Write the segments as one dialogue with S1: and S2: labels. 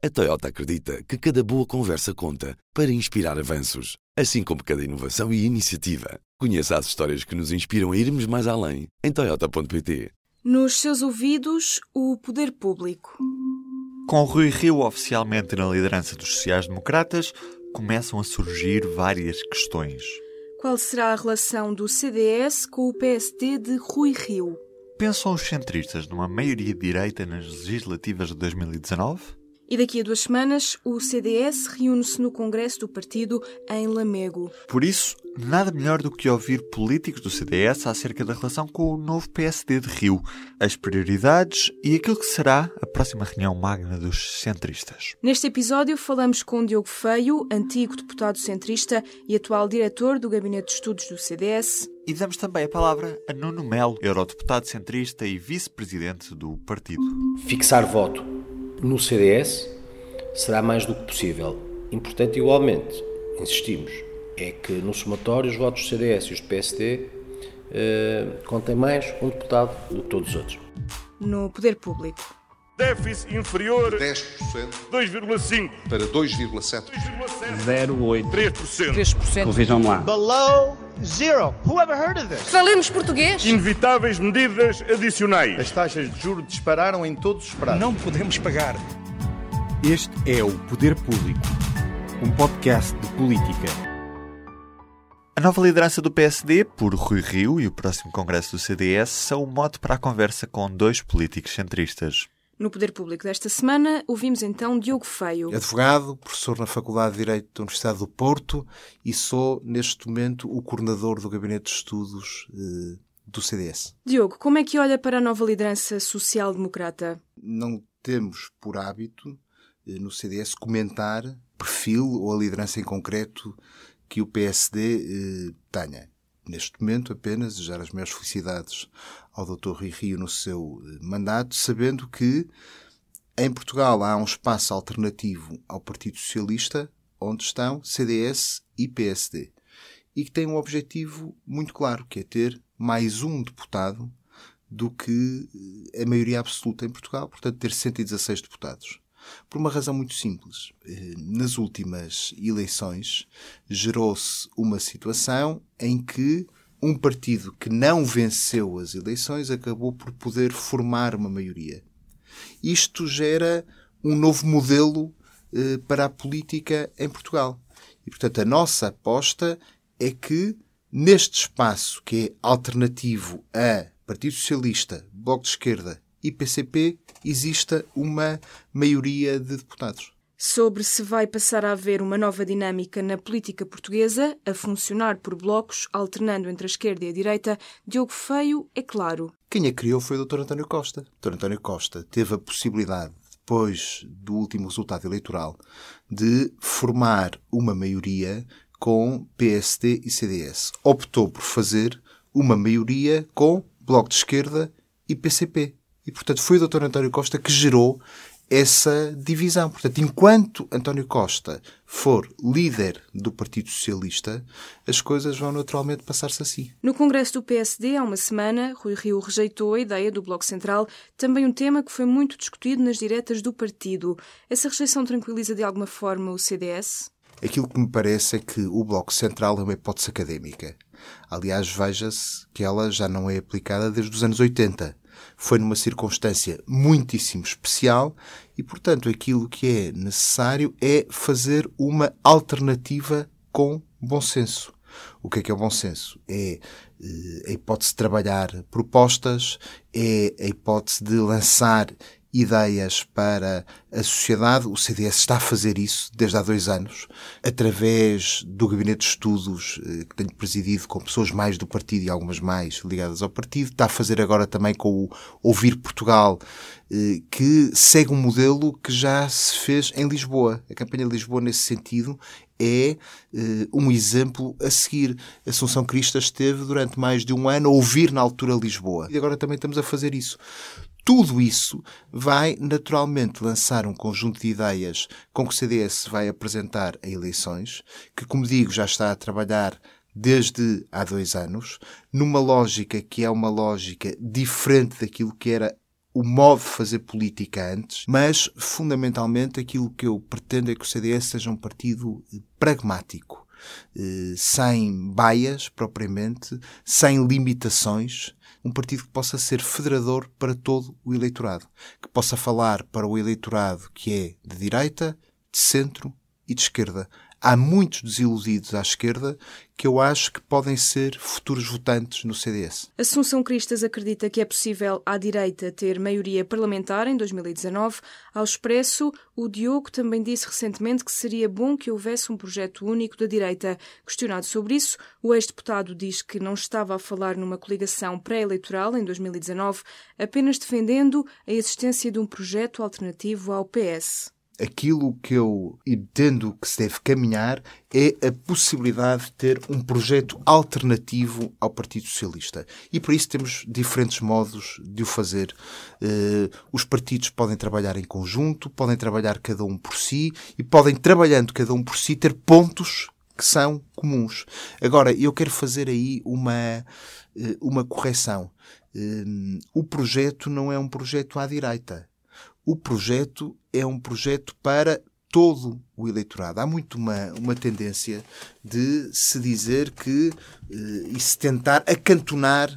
S1: A Toyota acredita que cada boa conversa conta para inspirar avanços, assim como cada inovação e iniciativa. Conheça as histórias que nos inspiram a irmos mais além em Toyota.pt.
S2: Nos seus ouvidos, o poder público.
S3: Com Rui Rio oficialmente na liderança dos sociais-democratas, começam a surgir várias questões.
S2: Qual será a relação do CDS com o PSD de Rui Rio?
S3: Pensam os centristas numa maioria de direita nas legislativas de 2019?
S2: E daqui a duas semanas, o CDS reúne-se no Congresso do Partido em Lamego.
S3: Por isso, nada melhor do que ouvir políticos do CDS acerca da relação com o novo PSD de Rio, as prioridades e aquilo que será a próxima reunião magna dos centristas.
S2: Neste episódio, falamos com Diogo Feio, antigo deputado centrista e atual diretor do Gabinete de Estudos do CDS.
S3: E damos também a palavra a Nuno Melo, eurodeputado centrista e vice-presidente do partido.
S4: Fixar voto no CDS será mais do que possível. Importante, igualmente, insistimos, é que no somatório os votos do CDS e os do PSD eh, contem mais um deputado do que todos os outros.
S2: No poder público.
S5: Déficit inferior
S6: 10%,
S5: 2,5%,
S6: para 2,7%.
S5: 0,8%, 3%.
S7: 3%. Vejam lá.
S8: Below zero. Who ever heard of this?
S9: Falemos português.
S5: Inevitáveis medidas adicionais.
S10: As taxas de juros dispararam em todos os prazos.
S11: Não podemos pagar.
S12: Este é o Poder Público, um podcast de política.
S3: A nova liderança do PSD, por Rui Rio e o próximo congresso do CDS, são o mote para a conversa com dois políticos centristas.
S2: No Poder Público desta semana, ouvimos então Diogo Feio.
S13: Advogado, professor na Faculdade de Direito da Universidade do Porto e sou, neste momento, o coordenador do Gabinete de Estudos eh, do CDS.
S2: Diogo, como é que olha para a nova liderança social-democrata?
S13: Não temos por hábito, eh, no CDS, comentar perfil ou a liderança em concreto que o PSD eh, tenha neste momento apenas desejar as maiores felicidades ao Dr. Rui Rio no seu eh, mandato, sabendo que em Portugal há um espaço alternativo ao Partido Socialista, onde estão CDS e PSD, e que tem um objetivo muito claro, que é ter mais um deputado do que eh, a maioria absoluta em Portugal, portanto ter 116 deputados. Por uma razão muito simples. Eh, nas últimas eleições gerou-se uma situação em que um partido que não venceu as eleições acabou por poder formar uma maioria. Isto gera um novo modelo eh, para a política em Portugal. E, portanto, a nossa aposta é que neste espaço que é alternativo a Partido Socialista, Bloco de Esquerda e PCP, exista uma maioria de deputados.
S2: Sobre se vai passar a haver uma nova dinâmica na política portuguesa, a funcionar por blocos, alternando entre a esquerda e a direita, Diogo Feio é claro.
S13: Quem a criou foi o Dr. António Costa. Dr. António Costa teve a possibilidade, depois do último resultado eleitoral, de formar uma maioria com PSD e CDS. Optou por fazer uma maioria com Bloco de Esquerda e PCP. E, portanto, foi o Dr. António Costa que gerou essa divisão. Portanto, enquanto António Costa for líder do Partido Socialista, as coisas vão naturalmente passar-se assim.
S2: No Congresso do PSD, há uma semana, Rui Rio rejeitou a ideia do Bloco Central, também um tema que foi muito discutido nas diretas do partido. Essa rejeição tranquiliza de alguma forma o CDS?
S13: Aquilo que me parece é que o Bloco Central é uma hipótese académica. Aliás, veja-se que ela já não é aplicada desde os anos 80 foi numa circunstância muitíssimo especial e, portanto, aquilo que é necessário é fazer uma alternativa com bom senso. O que é que é o bom senso? É eh, a hipótese de trabalhar propostas, é a hipótese de lançar ideias para a sociedade. O CDS está a fazer isso desde há dois anos, através do gabinete de estudos eh, que tenho presidido com pessoas mais do partido e algumas mais ligadas ao partido. Está a fazer agora também com o Ouvir Portugal, eh, que segue um modelo que já se fez em Lisboa. A campanha de Lisboa, nesse sentido, é uh, um exemplo a seguir. Assunção Cristas esteve durante mais de um ano a ouvir na altura Lisboa. E agora também estamos a fazer isso. Tudo isso vai naturalmente lançar um conjunto de ideias com que o CDS vai apresentar a eleições, que, como digo, já está a trabalhar desde há dois anos, numa lógica que é uma lógica diferente daquilo que era o modo de fazer política antes, mas fundamentalmente aquilo que eu pretendo é que o CDS seja um partido pragmático, eh, sem baias propriamente, sem limitações, um partido que possa ser federador para todo o eleitorado, que possa falar para o eleitorado que é de direita, de centro e de esquerda, há muitos desiludidos à esquerda que eu acho que podem ser futuros votantes no CDS.
S2: Assunção Cristas acredita que é possível à direita ter maioria parlamentar em 2019. Ao Expresso, o Diogo também disse recentemente que seria bom que houvesse um projeto único da direita. Questionado sobre isso, o ex-deputado diz que não estava a falar numa coligação pré-eleitoral em 2019, apenas defendendo a existência de um projeto alternativo ao PS
S13: aquilo que eu entendo que se deve caminhar é a possibilidade de ter um projeto alternativo ao Partido Socialista. E por isso temos diferentes modos de o fazer. Uh, os partidos podem trabalhar em conjunto, podem trabalhar cada um por si e podem, trabalhando cada um por si, ter pontos que são comuns. Agora, eu quero fazer aí uma, uh, uma correção. Uh, o projeto não é um projeto à direita o projeto é um projeto para todo o eleitorado. Há muito uma, uma tendência de se dizer que eh, e se tentar acantonar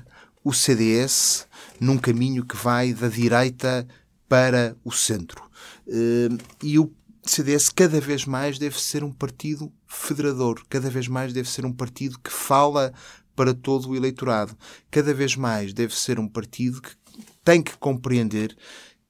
S13: o CDS num caminho que vai da direita para o centro. Eh, e o CDS cada vez mais deve ser um partido federador, cada vez mais deve ser um partido que fala para todo o eleitorado, cada vez mais deve ser um partido que tem que compreender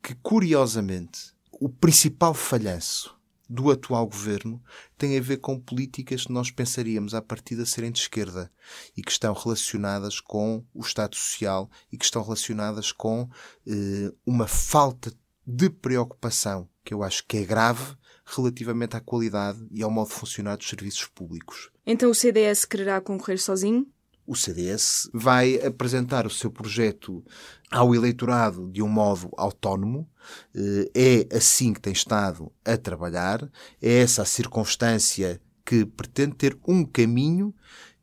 S13: que, curiosamente, o principal falhanço do atual governo tem a ver com políticas que nós pensaríamos à partida serem de esquerda e que estão relacionadas com o Estado Social e que estão relacionadas com eh, uma falta de preocupação que eu acho que é grave relativamente à qualidade e ao modo de funcionar dos serviços públicos.
S2: Então o CDS quererá concorrer sozinho?
S13: O CDS vai apresentar o seu projeto ao eleitorado de um modo autónomo. Eh, é assim que tem estado a trabalhar. É essa a circunstância que pretende ter um caminho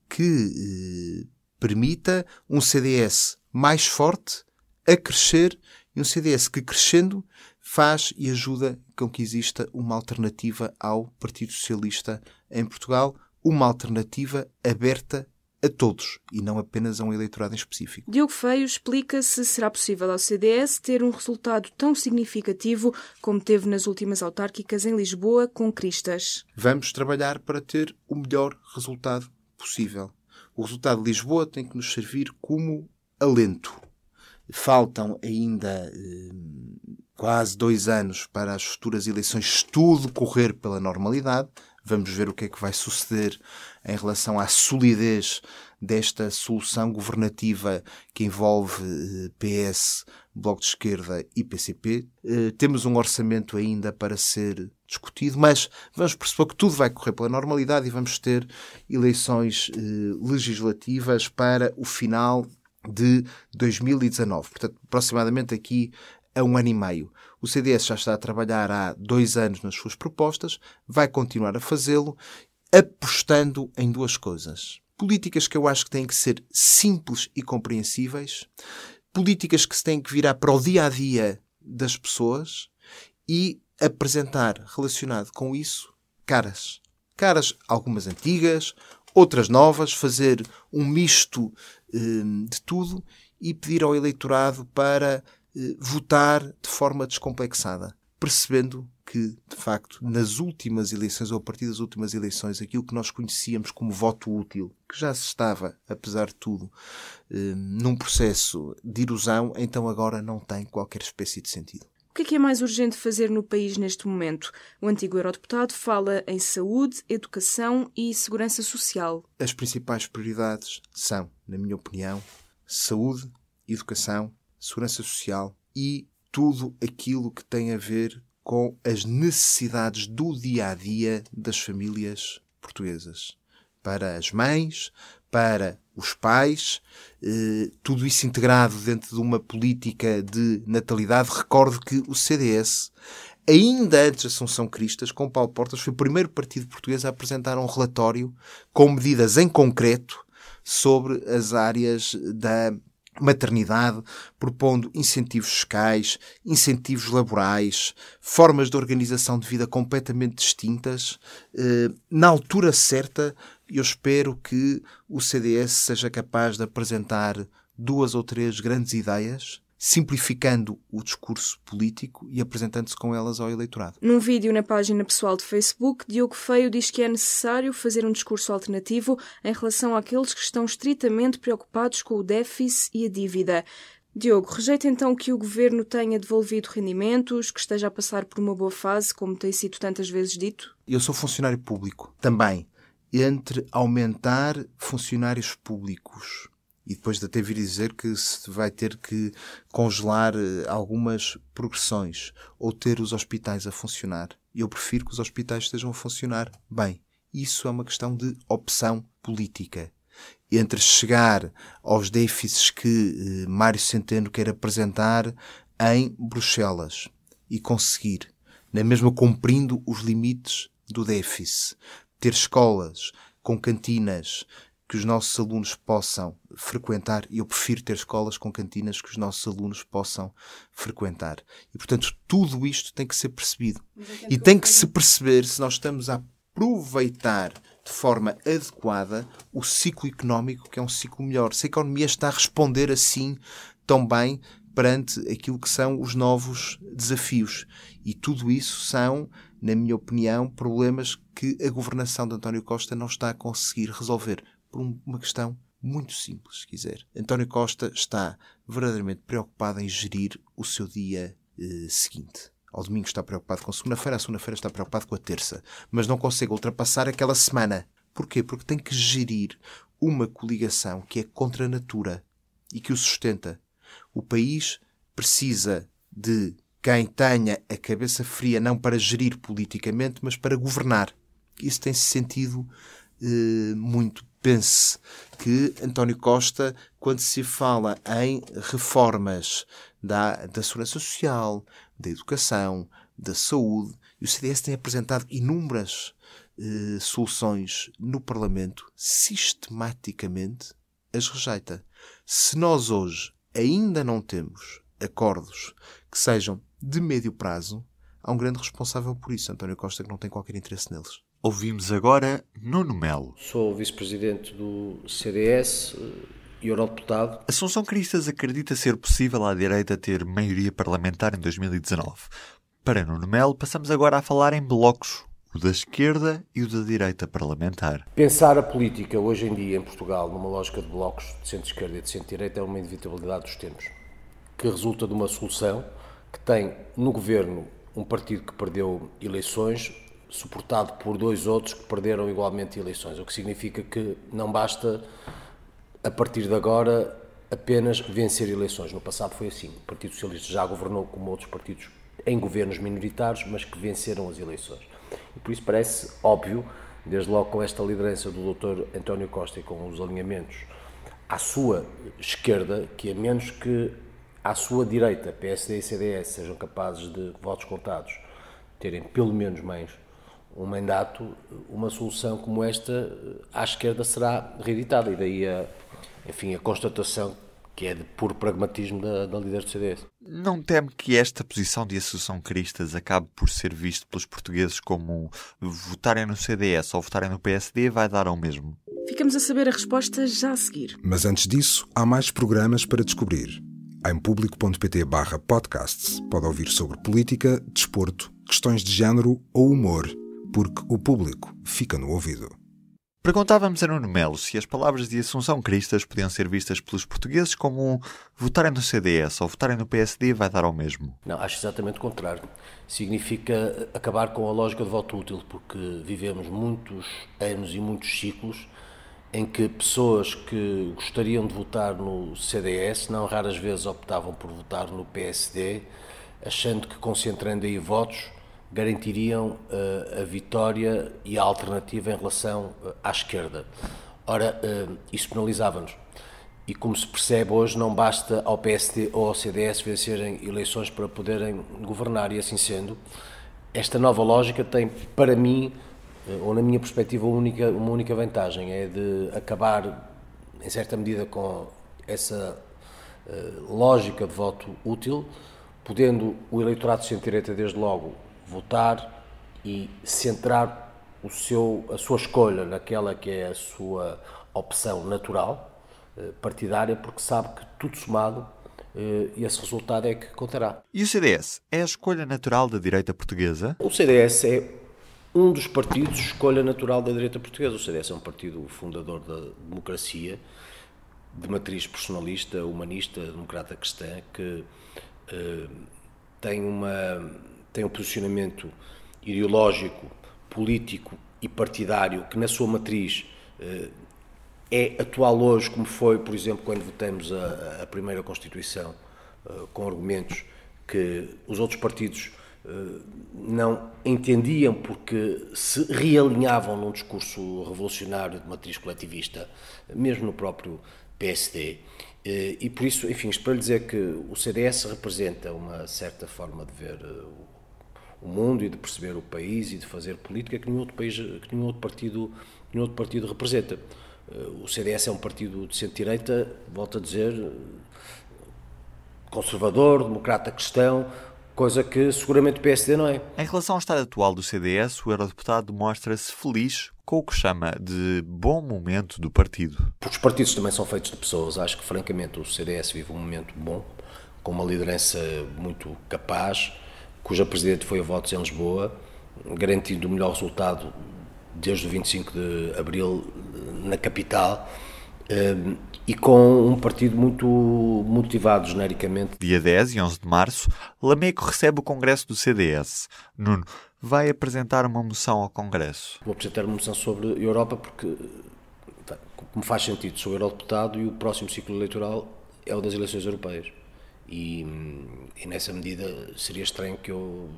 S13: que eh, permita um CDS mais forte a crescer e um CDS que crescendo faz e ajuda com que exista uma alternativa ao Partido Socialista em Portugal, uma alternativa aberta a todos e não apenas a um eleitorado em específico.
S2: Diogo Feio explica se será possível ao CDS ter um resultado tão significativo como teve nas últimas autárquicas em Lisboa com Cristas.
S13: Vamos trabalhar para ter o melhor resultado possível. O resultado de Lisboa tem que nos servir como alento. Faltam ainda eh, quase dois anos para as futuras eleições, tudo correr pela normalidade. Vamos ver o que é que vai suceder em relação à solidez desta solução governativa que envolve eh, PS, Bloco de Esquerda e PCP. Eh, temos um orçamento ainda para ser discutido, mas vamos perceber que tudo vai correr pela normalidade e vamos ter eleições eh, legislativas para o final de 2019. Portanto, aproximadamente aqui a um ano e meio. O CDS já está a trabalhar há dois anos nas suas propostas, vai continuar a fazê-lo, apostando em duas coisas. Políticas que eu acho que têm que ser simples e compreensíveis, políticas que se têm que virar para o dia a dia das pessoas e apresentar, relacionado com isso, caras. Caras, algumas antigas, outras novas, fazer um misto eh, de tudo e pedir ao eleitorado para votar de forma descomplexada, percebendo que, de facto, nas últimas eleições, ou a partir das últimas eleições, aquilo que nós conhecíamos como voto útil, que já se estava, apesar de tudo, eh, num processo de erosão, então agora não tem qualquer espécie de sentido.
S2: O que é, que é mais urgente fazer no país neste momento? O antigo eurodeputado fala em saúde, educação e segurança social.
S13: As principais prioridades são, na minha opinião, saúde, educação segurança social e tudo aquilo que tem a ver com as necessidades do dia a dia das famílias portuguesas. Para as mães, para os pais, eh, tudo isso integrado dentro de uma política de natalidade. Recordo que o CDS, ainda antes da Assunção Cristas, com Paulo Portas, foi o primeiro partido português a apresentar um relatório com medidas em concreto sobre as áreas da maternidade, propondo incentivos fiscais, incentivos laborais, formas de organização de vida completamente distintas. Eh, na altura certa, eu espero que o CDS seja capaz de apresentar duas ou três grandes ideias simplificando o discurso político e apresentando-se com elas ao eleitorado.
S2: Num vídeo na página pessoal de Facebook, Diogo Feio diz que é necessário fazer um discurso alternativo em relação àqueles que estão estritamente preocupados com o déficit e a dívida. Diogo, rejeita então que o governo tenha devolvido rendimentos, que esteja a passar por uma boa fase, como tem sido tantas vezes dito?
S13: Eu sou funcionário público também. Entre aumentar funcionários públicos e depois de até vir dizer que se vai ter que congelar eh, algumas progressões ou ter os hospitais a funcionar. Eu prefiro que os hospitais estejam a funcionar bem. Isso é uma questão de opção política. Entre chegar aos déficits que eh, Mário Centeno quer apresentar em Bruxelas e conseguir, na mesma cumprindo os limites do déficit, ter escolas com cantinas que os nossos alunos possam frequentar, e eu prefiro ter escolas com cantinas que os nossos alunos possam frequentar. E, portanto, tudo isto tem que ser percebido. E tem que se perceber se nós estamos a aproveitar de forma adequada o ciclo económico, que é um ciclo melhor. Se a economia está a responder assim tão bem perante aquilo que são os novos desafios. E tudo isso são, na minha opinião, problemas que a governação de António Costa não está a conseguir resolver por uma questão muito simples, se quiser. António Costa está verdadeiramente preocupado em gerir o seu dia eh, seguinte. Ao domingo está preocupado com a segunda-feira, à segunda-feira está preocupado com a terça. Mas não consegue ultrapassar aquela semana. Porquê? Porque tem que gerir uma coligação que é contra a natura e que o sustenta. O país precisa de quem tenha a cabeça fria não para gerir politicamente, mas para governar. Isso tem-se sentido eh, muito pense que António Costa, quando se fala em reformas da, da segurança social, da educação, da saúde, e o CDS tem apresentado inúmeras eh, soluções no Parlamento, sistematicamente as rejeita. Se nós hoje ainda não temos acordos que sejam de médio prazo, há um grande responsável por isso, António Costa, que não tem qualquer interesse neles.
S3: Ouvimos agora Nuno Melo.
S4: Sou vice-presidente do CDS e eurodeputado.
S3: Assunção Cristas acredita ser possível à direita ter maioria parlamentar em 2019. Para Nuno Melo, passamos agora a falar em blocos, o da esquerda e o da direita parlamentar.
S4: Pensar a política hoje em dia em Portugal numa lógica de blocos de centro-esquerda e de centro-direita é uma inevitabilidade dos tempos, que resulta de uma solução que tem no governo um partido que perdeu eleições, suportado por dois outros que perderam igualmente eleições, o que significa que não basta, a partir de agora, apenas vencer eleições. No passado foi assim. O Partido Socialista já governou como outros partidos em governos minoritários, mas que venceram as eleições. E por isso parece óbvio, desde logo com esta liderança do Dr. António Costa e com os alinhamentos à sua esquerda, que a menos que à sua direita, PSD e CDS, sejam capazes de votos contados terem pelo menos mais um mandato, uma solução como esta à esquerda será reeditada. E daí a, enfim, a constatação que é de puro pragmatismo da, da líder do CDS.
S3: Não teme que esta posição de Associação Cristas acabe por ser visto pelos portugueses como votarem no CDS ou votarem no PSD vai dar ao mesmo?
S2: Ficamos a saber a resposta já a seguir.
S6: Mas antes disso, há mais programas para descobrir. Em público.pt barra podcasts pode ouvir sobre política, desporto, questões de género ou humor porque o público fica no ouvido.
S3: Perguntávamos a Nuno Melo se as palavras de Assunção Cristas podiam ser vistas pelos portugueses como um votarem no CDS ou votarem no PSD vai dar ao mesmo.
S4: Não, acho exatamente o contrário. Significa acabar com a lógica de voto útil, porque vivemos muitos anos e muitos ciclos em que pessoas que gostariam de votar no CDS, não raras vezes optavam por votar no PSD, achando que concentrando aí votos garantiriam uh, a vitória e a alternativa em relação uh, à esquerda. Ora, uh, isso penalizava-nos. E como se percebe hoje, não basta ao PSD ou ao CDS vencerem eleições para poderem governar, e assim sendo, esta nova lógica tem, para mim, ou na minha perspectiva, única, uma única vantagem: é de acabar, em certa medida, com essa lógica de voto útil, podendo o eleitorado de centro-direita, desde logo, votar e centrar o seu, a sua escolha naquela que é a sua opção natural, partidária, porque sabe que tudo somado esse resultado é que contará.
S3: E o CDS é a escolha natural da direita portuguesa?
S4: O CDS é um dos partidos escolha natural da direita portuguesa. O CDS é um partido fundador da democracia, de matriz personalista, humanista, democrata cristã, que uh, tem, uma, tem um posicionamento ideológico, político e partidário que, na sua matriz, uh, é atual hoje, como foi, por exemplo, quando votamos a, a primeira Constituição, uh, com argumentos que os outros partidos uh, não entendiam porque se realinhavam num discurso revolucionário de matriz coletivista, mesmo no próprio PSD. E por isso, enfim, isto para lhe dizer que o CDS representa uma certa forma de ver o mundo e de perceber o país e de fazer política que nenhum outro, país, que nenhum outro, partido, nenhum outro partido representa. O CDS é um partido de centro-direita, volto a dizer, conservador, democrata cristão, coisa que seguramente o PSD não é.
S3: Em relação ao estado atual do CDS, o eurodeputado mostra-se feliz com o que chama de bom momento do partido.
S4: Porque os partidos também são feitos de pessoas. Acho que, francamente, o CDS vive um momento bom, com uma liderança muito capaz, cuja presidente foi a votos em Lisboa, garantindo o melhor resultado desde o 25 de abril na capital ehm, e com um partido muito motivado genericamente.
S3: Dia 10 e 11 de março, Lameco recebe o Congresso do CDS. Nuno, vai apresentar uma moção ao Congresso.
S4: Vou apresentar uma moção sobre a Europa porque, como faz sentido, sou eurodeputado e o próximo ciclo eleitoral é o das eleições europeias. E, e nessa medida seria estranho que eu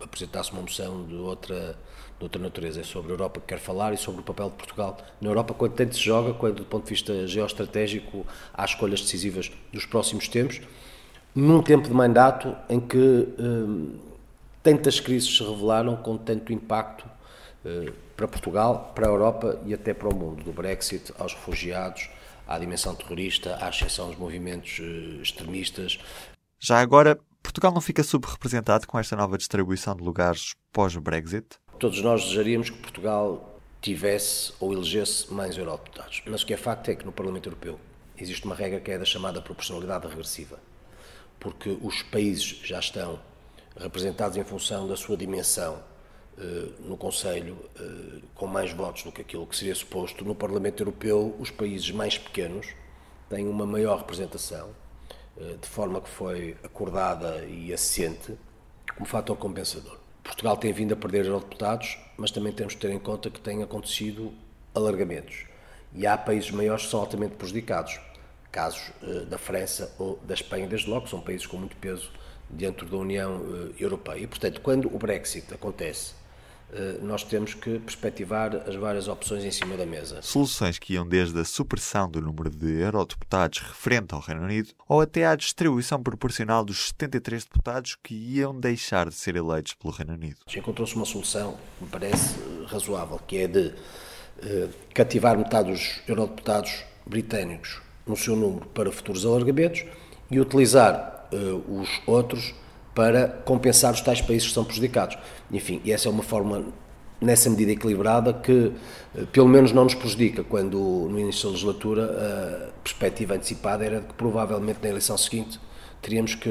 S4: apresentasse uma moção de outra de outra natureza, é sobre a Europa que quer falar e sobre o papel de Portugal na Europa, quando tanto se joga, quando do ponto de vista geoestratégico há escolhas decisivas dos próximos tempos, num tempo de mandato em que hum, tantas crises se revelaram com tanto impacto hum, para Portugal, para a Europa e até para o mundo, do Brexit aos refugiados, à dimensão terrorista, à exceção dos movimentos hum, extremistas.
S3: Já agora, Portugal não fica subrepresentado com esta nova distribuição de lugares pós-Brexit?
S4: Todos nós desejaríamos que Portugal tivesse ou elegesse mais eurodeputados. Mas o que é facto é que no Parlamento Europeu existe uma regra que é da chamada proporcionalidade regressiva. Porque os países já estão representados em função da sua dimensão eh, no Conselho, eh, com mais votos do que aquilo que seria suposto. No Parlamento Europeu, os países mais pequenos têm uma maior representação, eh, de forma que foi acordada e assente como fator compensador. Portugal tem vindo a perder eurodeputados, mas também temos que ter em conta que têm acontecido alargamentos. E há países maiores que são altamente prejudicados. Casos da França ou da Espanha, desde logo, são países com muito peso dentro da União Europeia. E, portanto, quando o Brexit acontece eh, nós temos que perspectivar as várias opções em cima da mesa.
S3: Soluções que iam desde a supressão do número de eurodeputados referente ao Reino Unido ou até à distribuição proporcional dos 73 deputados que iam deixar de ser eleitos pelo Reino Unido.
S4: Encontrou-se uma solução que me parece eh, razoável, que é de uh, cativar metade dos eurodeputados britânicos no seu número para futuros alargamentos e utilizar uh, os outros para compensar os tais países que são prejudicados. Enfim, e essa é uma forma, nessa medida equilibrada, que eh, pelo menos não nos prejudica, quando no início da legislatura a perspectiva antecipada era de que provavelmente na eleição seguinte teríamos que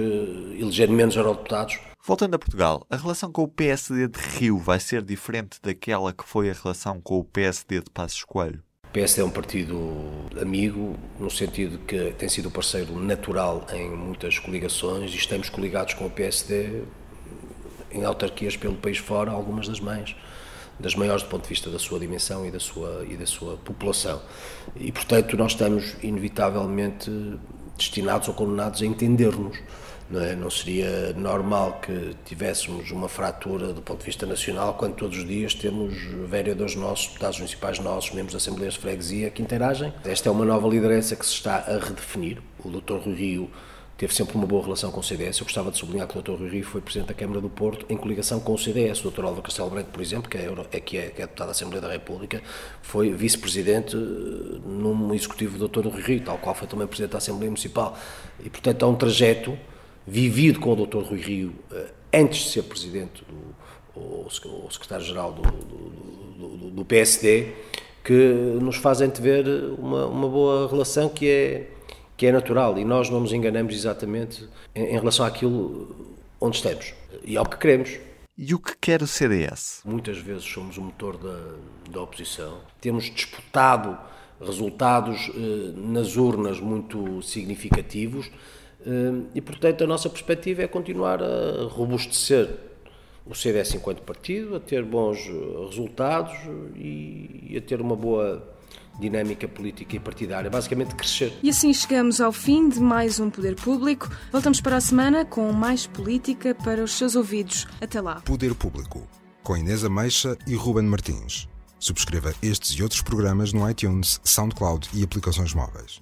S4: eleger menos eurodeputados.
S3: Voltando a Portugal, a relação com o PSD de Rio vai ser diferente daquela que foi a relação com o PSD de Passos Coelho?
S4: PSD é um partido amigo, no sentido que tem sido parceiro natural em muitas coligações e estamos coligados com o PSD em autarquias pelo país fora, algumas das mães das maiores do ponto de vista da sua dimensão e da sua, e da sua população. E, portanto, nós estamos inevitavelmente destinados ou condenados a entender-nos não, é? não seria normal que tivéssemos uma fratura do ponto de vista nacional quando todos os dias temos vereadores nossos, deputados municipais nossos, membros das Assembleias de Freguesia que interagem. Esta é uma nova liderança que se está a redefinir. O Dr. Rui Rio teve sempre uma boa relação com o CDS. Eu gostava de sublinhar que o Dr. Rui Rio foi Presidente da Câmara do Porto em coligação com o CDS. O Dr. Álvaro Castelo Branco, por exemplo, que é, é, que é, que é deputado da Assembleia da República, foi Vice-Presidente eh, num executivo do Dr. Rui Rio, tal qual foi também Presidente da Assembleia Municipal. E, portanto, há um trajeto vivido com o Dr. Rui Rio eh, antes de ser Presidente do o secretário-geral do, do, do, do, PSD, que nos fazem ver uma, uma boa relação que é que é natural e nós não nos enganamos exatamente em, em relação àquilo onde estamos e ao que queremos.
S3: E o que quer o CDS?
S4: Muitas vezes somos o motor da, da oposição. Temos disputado resultados eh, nas urnas muito significativos e, portanto, a nossa perspectiva é continuar a robustecer o CDS enquanto partido, a ter bons resultados e, e a ter uma boa dinâmica política e partidária, basicamente crescer.
S2: E assim chegamos ao fim de mais um Poder Público. Voltamos para a semana com mais política para os seus ouvidos. Até lá.
S6: Poder Público, com Inês Ameixa e Ruben Martins. Subscreva estes e outros programas no iTunes, SoundCloud e aplicações móveis.